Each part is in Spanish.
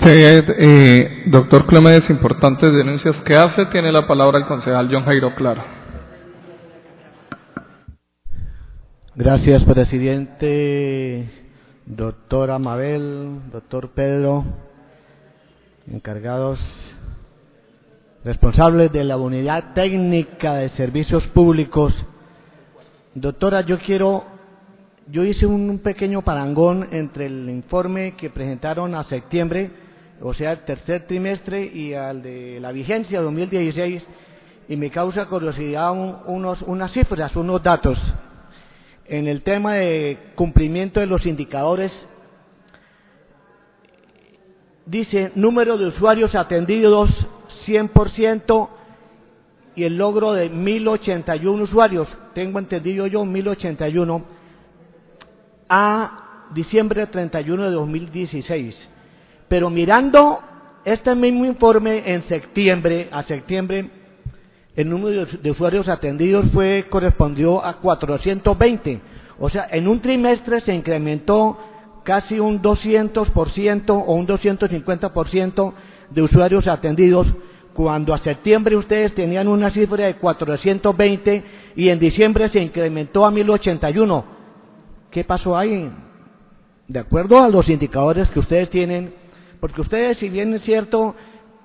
usted, eh, doctor Clemente, importantes denuncias que hace. Tiene la palabra el concejal John Jairo Claro. Gracias, presidente, doctor Amabel, doctor Pedro, encargados, responsables de la unidad técnica de servicios públicos. Doctora, yo quiero yo hice un pequeño parangón entre el informe que presentaron a septiembre, o sea, el tercer trimestre, y al de la vigencia 2016, y me causa curiosidad unos, unas cifras, unos datos. En el tema de cumplimiento de los indicadores, dice número de usuarios atendidos 100% y el logro de 1081 usuarios. Tengo entendido yo 1081 a diciembre 31 de 2016. Pero mirando este mismo informe en septiembre, a septiembre, el número de usuarios atendidos fue correspondió a 420. O sea, en un trimestre se incrementó casi un 200% o un 250% de usuarios atendidos, cuando a septiembre ustedes tenían una cifra de 420 y en diciembre se incrementó a 1081. ¿Qué pasó ahí? De acuerdo a los indicadores que ustedes tienen, porque ustedes, si bien es cierto,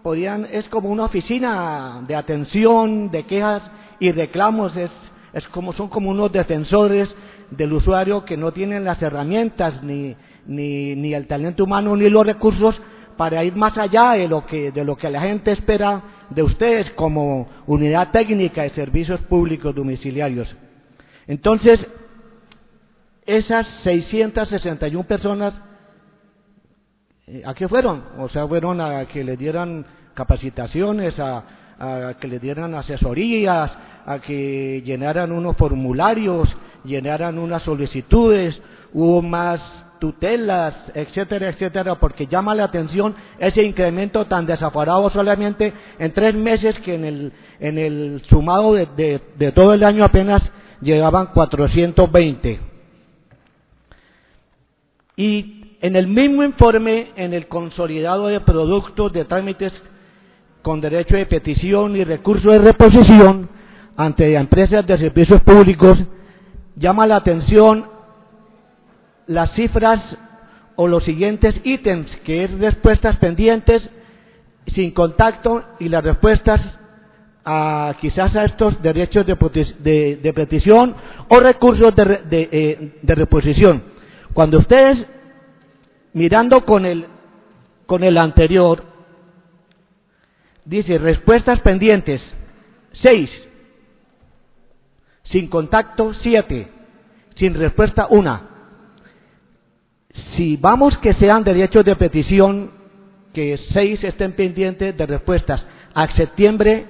podían, es como una oficina de atención, de quejas y reclamos, es, es como, son como unos defensores del usuario que no tienen las herramientas, ni, ni, ni el talento humano, ni los recursos para ir más allá de lo que, de lo que la gente espera de ustedes como unidad técnica de servicios públicos domiciliarios. Entonces, esas 661 personas, ¿a qué fueron? O sea, fueron a que le dieran capacitaciones, a, que le dieran asesorías, a que llenaran unos formularios, llenaran unas solicitudes, hubo más tutelas, etcétera, etcétera, porque llama la atención ese incremento tan desaforado solamente en tres meses que en el, en el sumado de, de todo el año apenas llegaban 420. Y en el mismo informe, en el consolidado de productos de trámites con derecho de petición y recurso de reposición ante empresas de servicios públicos, llama la atención las cifras o los siguientes ítems, que es respuestas pendientes sin contacto y las respuestas a quizás a estos derechos de, petición o recursos de, eh, de reposición. Cuando ustedes, mirando con el, con el anterior, dice respuestas pendientes, seis, sin contacto, siete, sin respuesta, una. Si vamos que sean derechos de petición, que seis estén pendientes de respuestas a septiembre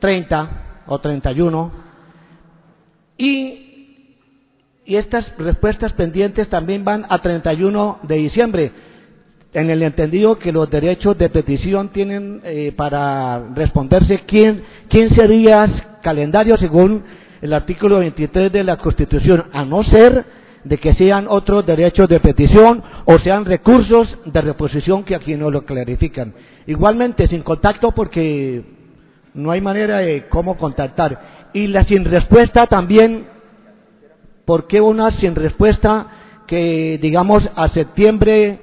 30 o 31 y y estas respuestas pendientes también van a 31 de diciembre, en el entendido que los derechos de petición tienen eh, para responderse 15 días calendario según el artículo 23 de la Constitución, a no ser de que sean otros derechos de petición o sean recursos de reposición que aquí no lo clarifican. Igualmente, sin contacto porque no hay manera de cómo contactar. Y la sin respuesta también ¿Por qué una sin respuesta que, digamos, a septiembre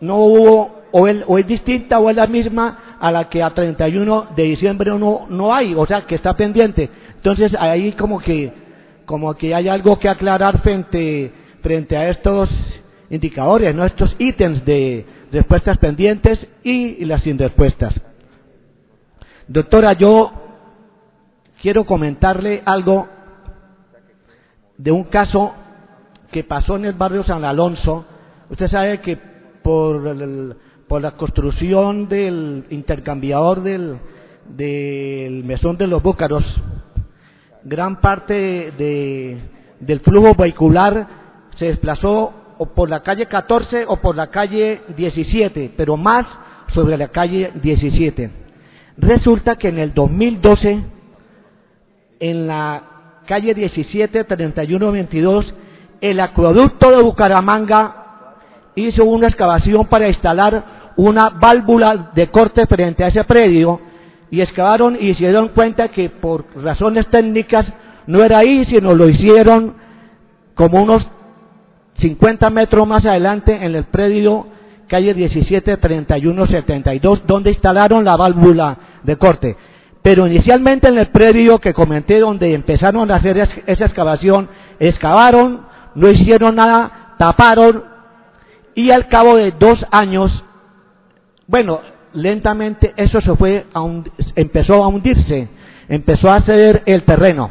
no hubo, o, o es distinta o es la misma a la que a 31 de diciembre no, no hay, o sea, que está pendiente? Entonces, ahí como que, como que hay algo que aclarar frente, frente a estos indicadores, ¿no? estos ítems de respuestas pendientes y las sin respuestas. Doctora, yo quiero comentarle algo de un caso que pasó en el barrio San Alonso. Usted sabe que por, por la construcción del intercambiador del, del mesón de los Búcaros, gran parte de, del flujo vehicular se desplazó o por la calle 14 o por la calle 17, pero más sobre la calle 17. Resulta que en el 2012, en la calle 17, 31, 22, el acueducto de Bucaramanga hizo una excavación para instalar una válvula de corte frente a ese predio y excavaron y se dieron cuenta que por razones técnicas no era ahí, sino lo hicieron como unos 50 metros más adelante en el predio calle 17 31 72 donde instalaron la válvula de corte. Pero inicialmente en el predio que comenté donde empezaron a hacer esa excavación, excavaron, no hicieron nada, taparon y al cabo de dos años, bueno, lentamente eso se fue a empezó a hundirse, empezó a ceder el terreno.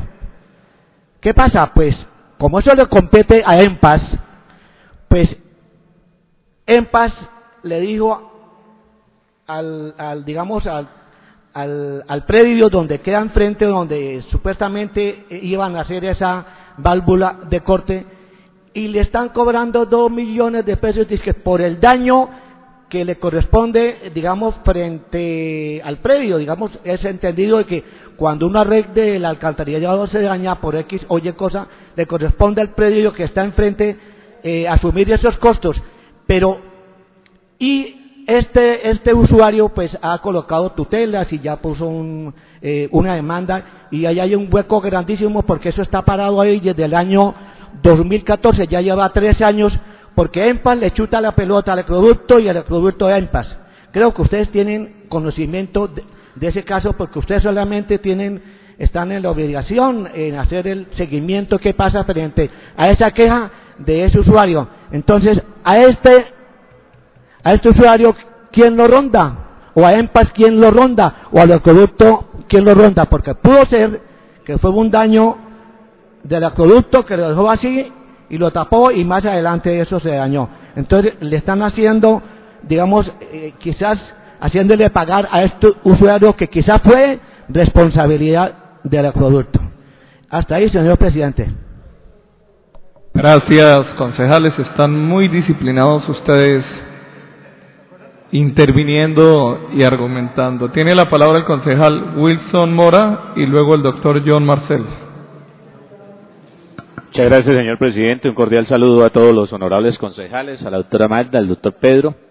¿Qué pasa? Pues como eso le compete a EMPAS, pues EMPAS le dijo al, al digamos, al, al, al, predio donde queda enfrente, donde supuestamente iban a hacer esa válvula de corte, y le están cobrando dos millones de pesos dice, por el daño que le corresponde, digamos, frente al predio, digamos, es entendido de que cuando una red del alcantarillado se daña por X o Y cosa, le corresponde al predio que está enfrente eh, asumir esos costos. Pero, y este, este usuario pues ha colocado tutelas y ya puso un, eh, una demanda y ahí hay un hueco grandísimo porque eso está parado ahí desde el año 2014, ya lleva tres años porque EMPAS le chuta la pelota al producto y al producto de EMPAS. Creo que ustedes tienen conocimiento de, ese caso porque ustedes solamente tienen, están en la obligación en hacer el seguimiento que pasa frente a esa queja de ese usuario. Entonces, a este, a este usuario, ¿quién lo ronda? O a EMPAS, ¿quién lo ronda? O al acueducto, ¿quién lo ronda? Porque pudo ser que fue un daño del acueducto que lo dejó así y lo tapó y más adelante eso se dañó. Entonces le están haciendo, digamos, eh, quizás haciéndole pagar a este usuario que quizás fue responsabilidad del acueducto. Hasta ahí, señor presidente. Gracias, concejales. Están muy disciplinados ustedes interviniendo y argumentando. Tiene la palabra el concejal Wilson Mora y luego el doctor John Marcel. Muchas gracias, señor presidente. Un cordial saludo a todos los honorables concejales, a la doctora Magda, al doctor Pedro,